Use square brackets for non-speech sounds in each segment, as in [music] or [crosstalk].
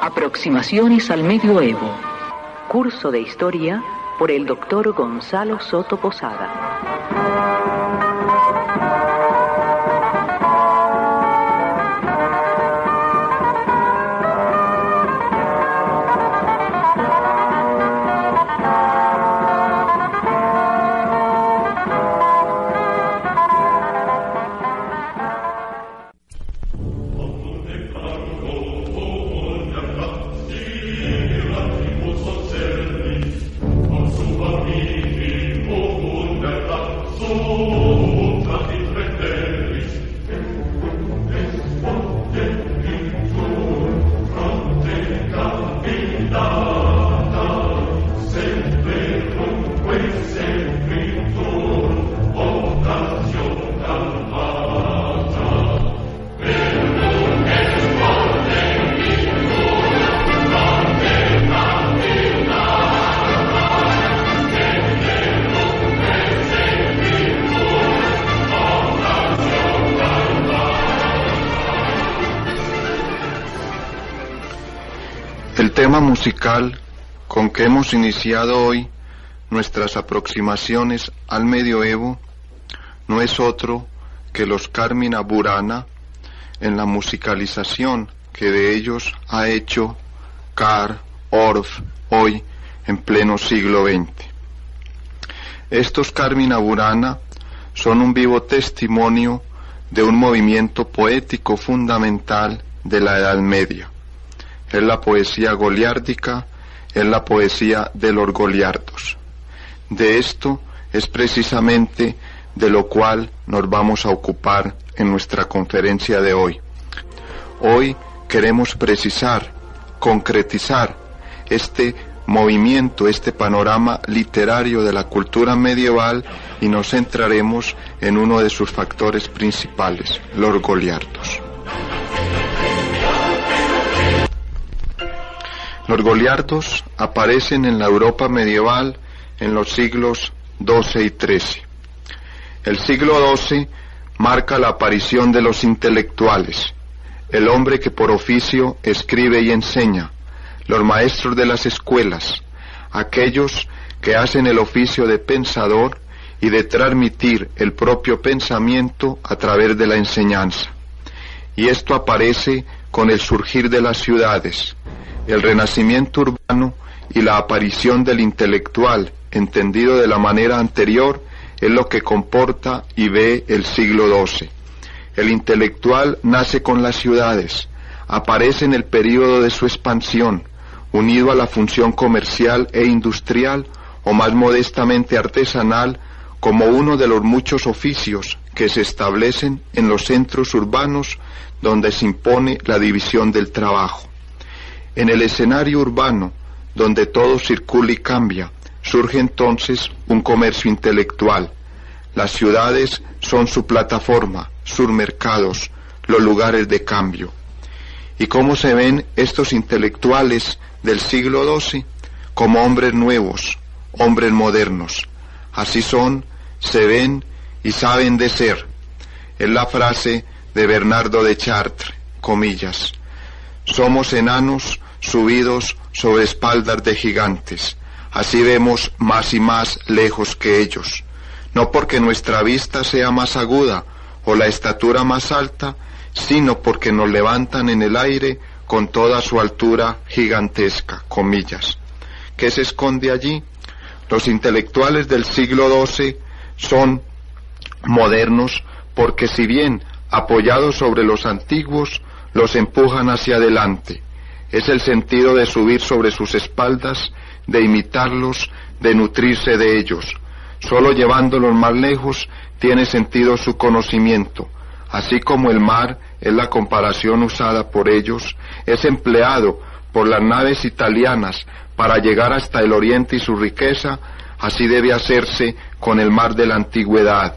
Aproximaciones al Medioevo. Curso de Historia por el doctor Gonzalo Soto Posada. Tema musical con que hemos iniciado hoy nuestras aproximaciones al medioevo no es otro que los Carmina Burana en la musicalización que de ellos ha hecho Carl Orff hoy en pleno siglo XX. Estos Carmina Burana son un vivo testimonio de un movimiento poético fundamental de la Edad Media es la poesía goliárdica, es la poesía de los goliardos. De esto es precisamente de lo cual nos vamos a ocupar en nuestra conferencia de hoy. Hoy queremos precisar, concretizar este movimiento, este panorama literario de la cultura medieval y nos centraremos en uno de sus factores principales, los goliardos. Los goliardos aparecen en la Europa medieval en los siglos XII y XIII. El siglo XII marca la aparición de los intelectuales, el hombre que por oficio escribe y enseña, los maestros de las escuelas, aquellos que hacen el oficio de pensador y de transmitir el propio pensamiento a través de la enseñanza. Y esto aparece con el surgir de las ciudades, el renacimiento urbano y la aparición del intelectual, entendido de la manera anterior, es lo que comporta y ve el siglo XII. El intelectual nace con las ciudades, aparece en el período de su expansión, unido a la función comercial e industrial, o más modestamente artesanal, como uno de los muchos oficios que se establecen en los centros urbanos donde se impone la división del trabajo. En el escenario urbano, donde todo circula y cambia, surge entonces un comercio intelectual. Las ciudades son su plataforma, sus mercados, los lugares de cambio. ¿Y cómo se ven estos intelectuales del siglo XII? Como hombres nuevos, hombres modernos. Así son, se ven y saben de ser. Es la frase de Bernardo de Chartres, comillas. Somos enanos subidos sobre espaldas de gigantes. Así vemos más y más lejos que ellos, no porque nuestra vista sea más aguda o la estatura más alta, sino porque nos levantan en el aire con toda su altura gigantesca, comillas. ¿Qué se esconde allí? Los intelectuales del siglo XII son modernos porque si bien apoyados sobre los antiguos, los empujan hacia adelante es el sentido de subir sobre sus espaldas, de imitarlos, de nutrirse de ellos. Solo llevándolos más lejos tiene sentido su conocimiento. Así como el mar es la comparación usada por ellos, es empleado por las naves italianas para llegar hasta el oriente y su riqueza, así debe hacerse con el mar de la antigüedad.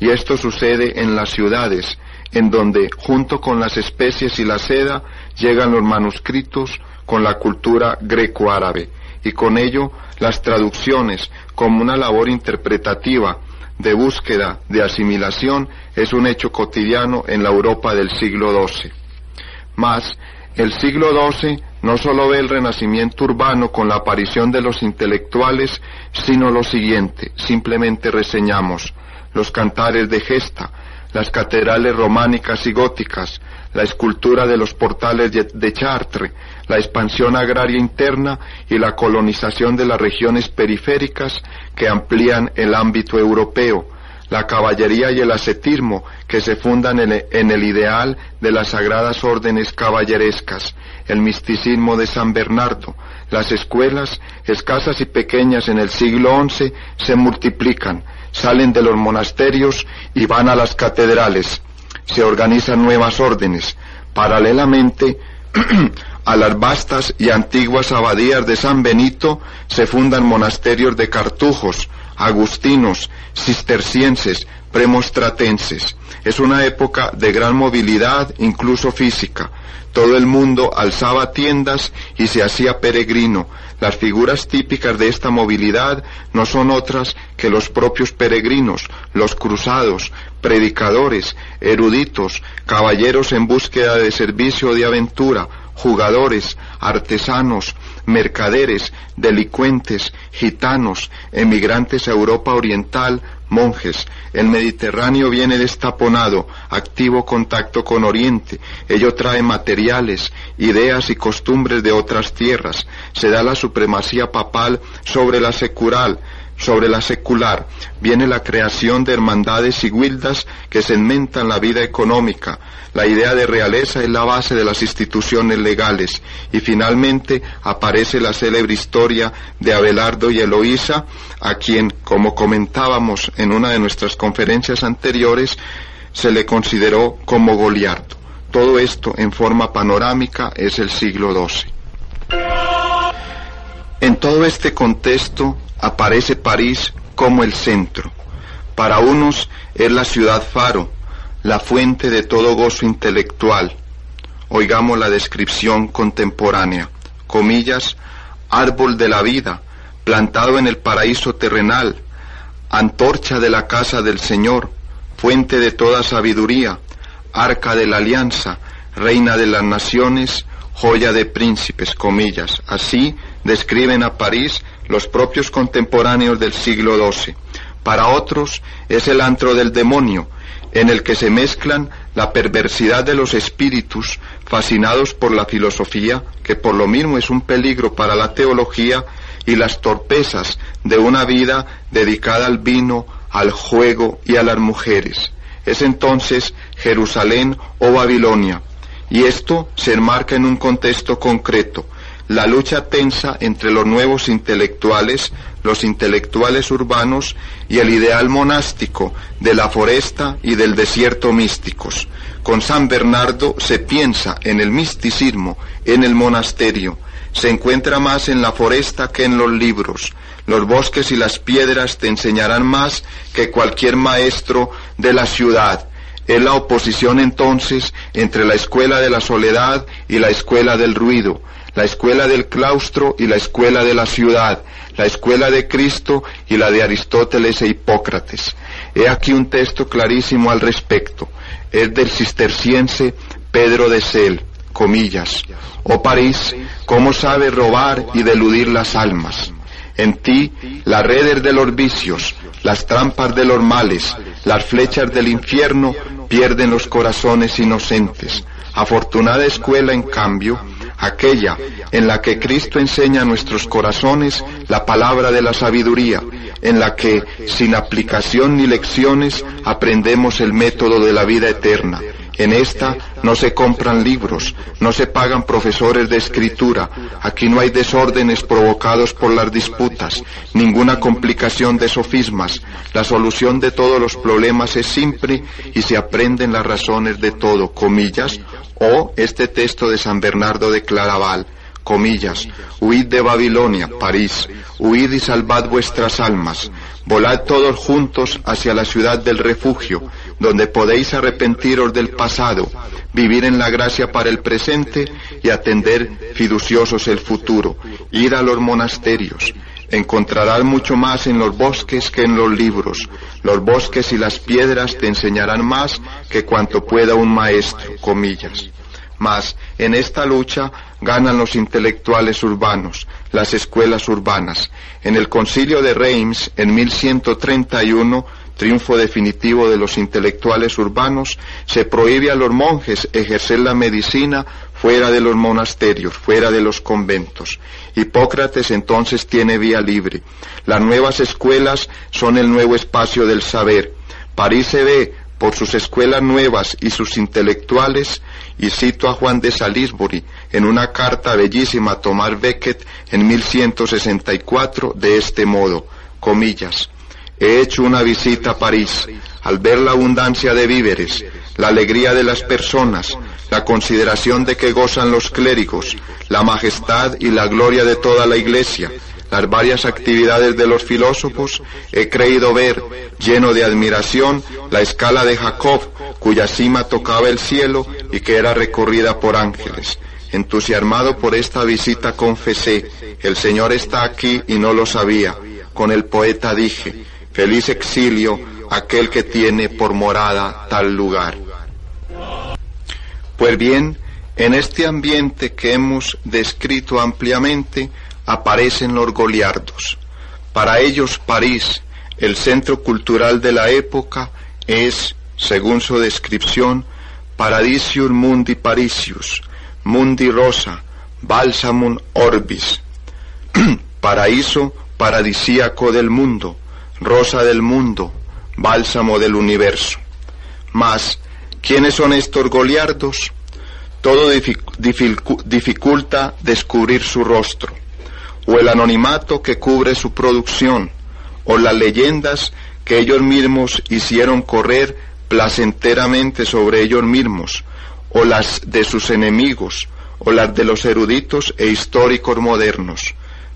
Y esto sucede en las ciudades, en donde, junto con las especies y la seda, llegan los manuscritos con la cultura greco-árabe y con ello las traducciones como una labor interpretativa de búsqueda de asimilación es un hecho cotidiano en la Europa del siglo XII. Mas el siglo XII no solo ve el renacimiento urbano con la aparición de los intelectuales, sino lo siguiente, simplemente reseñamos los cantares de gesta, las catedrales románicas y góticas, la escultura de los portales de Chartres, la expansión agraria interna y la colonización de las regiones periféricas que amplían el ámbito europeo, la caballería y el ascetismo que se fundan en el ideal de las sagradas órdenes caballerescas, el misticismo de San Bernardo, las escuelas, escasas y pequeñas en el siglo XI, se multiplican, salen de los monasterios y van a las catedrales, se organizan nuevas órdenes. Paralelamente, [clears throat] a las vastas y antiguas abadías de San Benito se fundan monasterios de cartujos, agustinos, cistercienses, premostratenses. Es una época de gran movilidad, incluso física. Todo el mundo alzaba tiendas y se hacía peregrino. Las figuras típicas de esta movilidad no son otras que los propios peregrinos, los cruzados, predicadores, eruditos, caballeros en búsqueda de servicio o de aventura, jugadores, artesanos, mercaderes, delincuentes, gitanos, emigrantes a Europa Oriental, monjes. El Mediterráneo viene destaponado, activo contacto con Oriente. Ello trae materiales, ideas y costumbres de otras tierras. Se da la supremacía papal sobre la secular, sobre la secular. Viene la creación de hermandades y guildas que se enmentan la vida económica. La idea de realeza es la base de las instituciones legales. Y finalmente aparece la célebre historia de Abelardo y Eloísa, a quien, como comentábamos en una de nuestras conferencias anteriores, se le consideró como Goliardo. Todo esto en forma panorámica es el siglo XII. En todo este contexto aparece París como el centro. Para unos es la ciudad faro, la fuente de todo gozo intelectual. Oigamos la descripción contemporánea. Comillas, árbol de la vida, plantado en el paraíso terrenal, antorcha de la casa del Señor, fuente de toda sabiduría, arca de la alianza, reina de las naciones, joya de príncipes, comillas. Así describen a París los propios contemporáneos del siglo XII. Para otros es el antro del demonio, en el que se mezclan la perversidad de los espíritus fascinados por la filosofía, que por lo mismo es un peligro para la teología, y las torpezas de una vida dedicada al vino, al juego y a las mujeres. Es entonces Jerusalén o Babilonia, y esto se enmarca en un contexto concreto, la lucha tensa entre los nuevos intelectuales, los intelectuales urbanos y el ideal monástico de la foresta y del desierto místicos. Con San Bernardo se piensa en el misticismo, en el monasterio, se encuentra más en la foresta que en los libros. Los bosques y las piedras te enseñarán más que cualquier maestro de la ciudad. Es la oposición entonces entre la escuela de la soledad y la escuela del ruido, la escuela del claustro y la escuela de la ciudad, la escuela de Cristo y la de Aristóteles e Hipócrates. He aquí un texto clarísimo al respecto. Es del cisterciense Pedro de Sel, comillas. Oh París, ¿cómo sabe robar y deludir las almas? En ti las redes de los vicios, las trampas de los males, las flechas del infierno pierden los corazones inocentes. Afortunada escuela, en cambio, aquella en la que Cristo enseña a nuestros corazones la palabra de la sabiduría, en la que, sin aplicación ni lecciones, aprendemos el método de la vida eterna. En esta no se compran libros, no se pagan profesores de escritura, aquí no hay desórdenes provocados por las disputas, ninguna complicación de sofismas, la solución de todos los problemas es simple y se aprenden las razones de todo, comillas, o este texto de San Bernardo de Claraval, comillas, huid de Babilonia, París, huid y salvad vuestras almas, volad todos juntos hacia la ciudad del refugio, donde podéis arrepentiros del pasado, vivir en la gracia para el presente y atender fiduciosos el futuro, ir a los monasterios, Encontrarás mucho más en los bosques que en los libros. Los bosques y las piedras te enseñarán más que cuanto pueda un maestro, comillas. Mas en esta lucha ganan los intelectuales urbanos, las escuelas urbanas. En el concilio de Reims, en 1131, triunfo definitivo de los intelectuales urbanos, se prohíbe a los monjes ejercer la medicina fuera de los monasterios, fuera de los conventos. Hipócrates entonces tiene vía libre. Las nuevas escuelas son el nuevo espacio del saber. París se ve por sus escuelas nuevas y sus intelectuales, y cito a Juan de Salisbury en una carta bellísima a Tomás Becket en 1164 de este modo, comillas, he hecho una visita a París al ver la abundancia de víveres, la alegría de las personas, la consideración de que gozan los clérigos, la majestad y la gloria de toda la iglesia, las varias actividades de los filósofos, he creído ver, lleno de admiración, la escala de Jacob, cuya cima tocaba el cielo y que era recorrida por ángeles. Entusiasmado por esta visita confesé, el Señor está aquí y no lo sabía. Con el poeta dije, feliz exilio aquel que tiene por morada tal lugar. Pues bien, en este ambiente que hemos descrito ampliamente, aparecen los goliardos. Para ellos París, el centro cultural de la época, es, según su descripción, Paradisium Mundi Parisius, Mundi Rosa, Balsamum Orbis, [clears throat] paraíso paradisíaco del mundo, rosa del mundo, bálsamo del universo. Mas, ¿quiénes son estos goliardos? Todo dificulta descubrir su rostro o el anonimato que cubre su producción, o las leyendas que ellos mismos hicieron correr placenteramente sobre ellos mismos, o las de sus enemigos, o las de los eruditos e históricos modernos.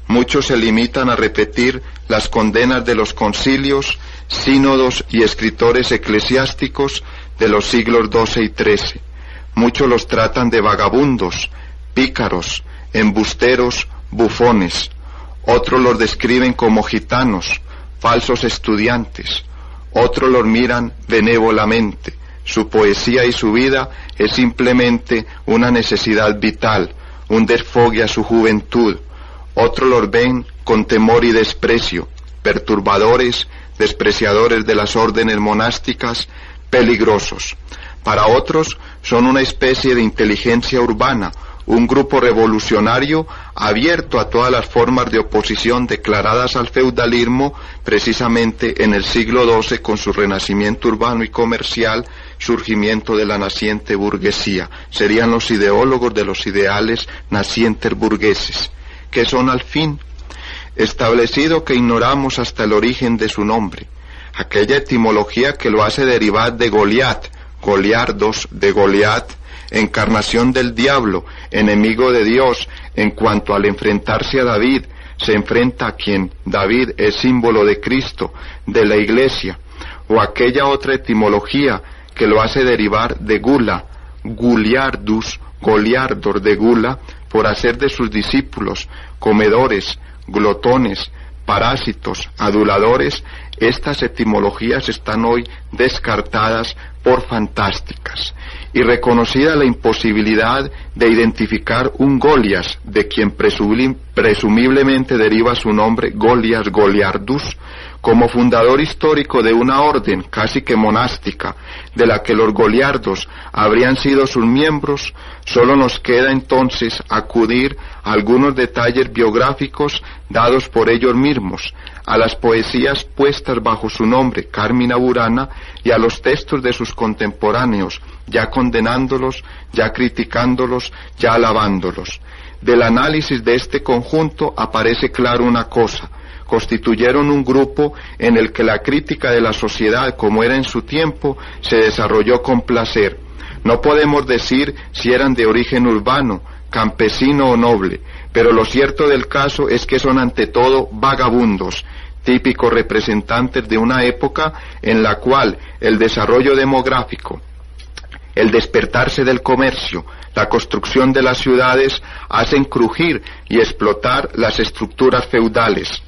Muchos se limitan a repetir las condenas de los concilios, sínodos y escritores eclesiásticos de los siglos XII y XIII. Muchos los tratan de vagabundos, pícaros, embusteros bufones, otros los describen como gitanos, falsos estudiantes, otros los miran benévolamente. Su poesía y su vida es simplemente una necesidad vital, un desfogue a su juventud. Otros los ven con temor y desprecio, perturbadores, despreciadores de las órdenes monásticas, peligrosos. Para otros son una especie de inteligencia urbana, un grupo revolucionario abierto a todas las formas de oposición declaradas al feudalismo precisamente en el siglo XII con su renacimiento urbano y comercial, surgimiento de la naciente burguesía. Serían los ideólogos de los ideales nacientes burgueses, que son al fin establecido que ignoramos hasta el origen de su nombre, aquella etimología que lo hace derivar de Goliat, Goliardos, de Goliat, encarnación del diablo, enemigo de Dios, en cuanto al enfrentarse a David, se enfrenta a quien David es símbolo de Cristo, de la iglesia, o aquella otra etimología que lo hace derivar de gula, guliardus, goliardor de gula, por hacer de sus discípulos comedores, glotones, parásitos, aduladores, estas etimologías están hoy descartadas por fantásticas y reconocida la imposibilidad de identificar un Golias, de quien presumiblemente deriva su nombre Golias Goliardus, como fundador histórico de una orden casi que monástica, de la que los goliardos habrían sido sus miembros, solo nos queda entonces acudir a algunos detalles biográficos dados por ellos mismos, a las poesías puestas bajo su nombre, Carmina Burana, y a los textos de sus contemporáneos, ya condenándolos, ya criticándolos, ya alabándolos. Del análisis de este conjunto aparece claro una cosa, constituyeron un grupo en el que la crítica de la sociedad, como era en su tiempo, se desarrolló con placer. No podemos decir si eran de origen urbano, campesino o noble, pero lo cierto del caso es que son ante todo vagabundos, típicos representantes de una época en la cual el desarrollo demográfico, el despertarse del comercio, la construcción de las ciudades hacen crujir y explotar las estructuras feudales.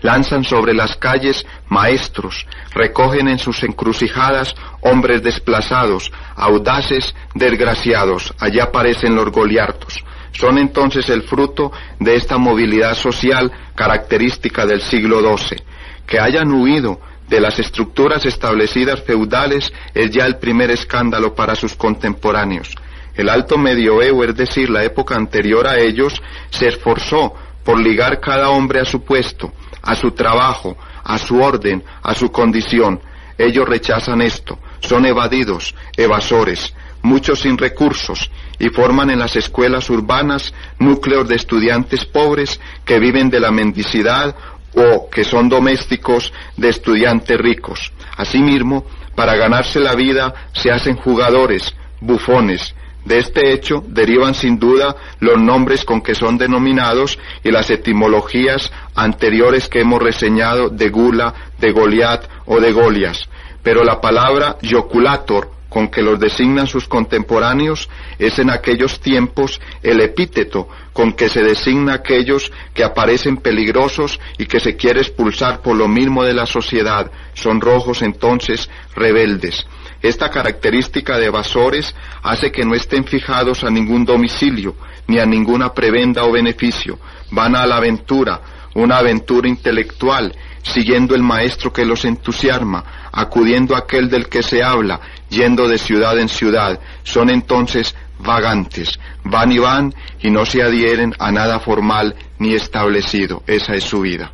lanzan sobre las calles maestros, recogen en sus encrucijadas hombres desplazados, audaces, desgraciados, allá aparecen los goliartos. Son entonces el fruto de esta movilidad social característica del siglo XII. Que hayan huido de las estructuras establecidas feudales es ya el primer escándalo para sus contemporáneos. El alto medioevo, es decir, la época anterior a ellos, se esforzó por ligar cada hombre a su puesto, a su trabajo, a su orden, a su condición. Ellos rechazan esto, son evadidos, evasores, muchos sin recursos, y forman en las escuelas urbanas núcleos de estudiantes pobres que viven de la mendicidad o que son domésticos de estudiantes ricos. Asimismo, para ganarse la vida se hacen jugadores, bufones, de este hecho derivan sin duda los nombres con que son denominados y las etimologías anteriores que hemos reseñado de Gula, de Goliat o de Golias. Pero la palabra yoculator con que los designan sus contemporáneos es en aquellos tiempos el epíteto con que se designa aquellos que aparecen peligrosos y que se quiere expulsar por lo mismo de la sociedad. Son rojos entonces rebeldes. Esta característica de evasores hace que no estén fijados a ningún domicilio, ni a ninguna prebenda o beneficio. Van a la aventura, una aventura intelectual, siguiendo el maestro que los entusiasma, acudiendo a aquel del que se habla, yendo de ciudad en ciudad. Son entonces vagantes, van y van y no se adhieren a nada formal ni establecido. Esa es su vida.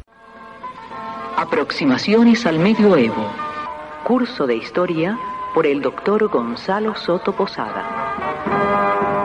Aproximaciones al medioevo. Curso de historia por el doctor Gonzalo Soto Posada.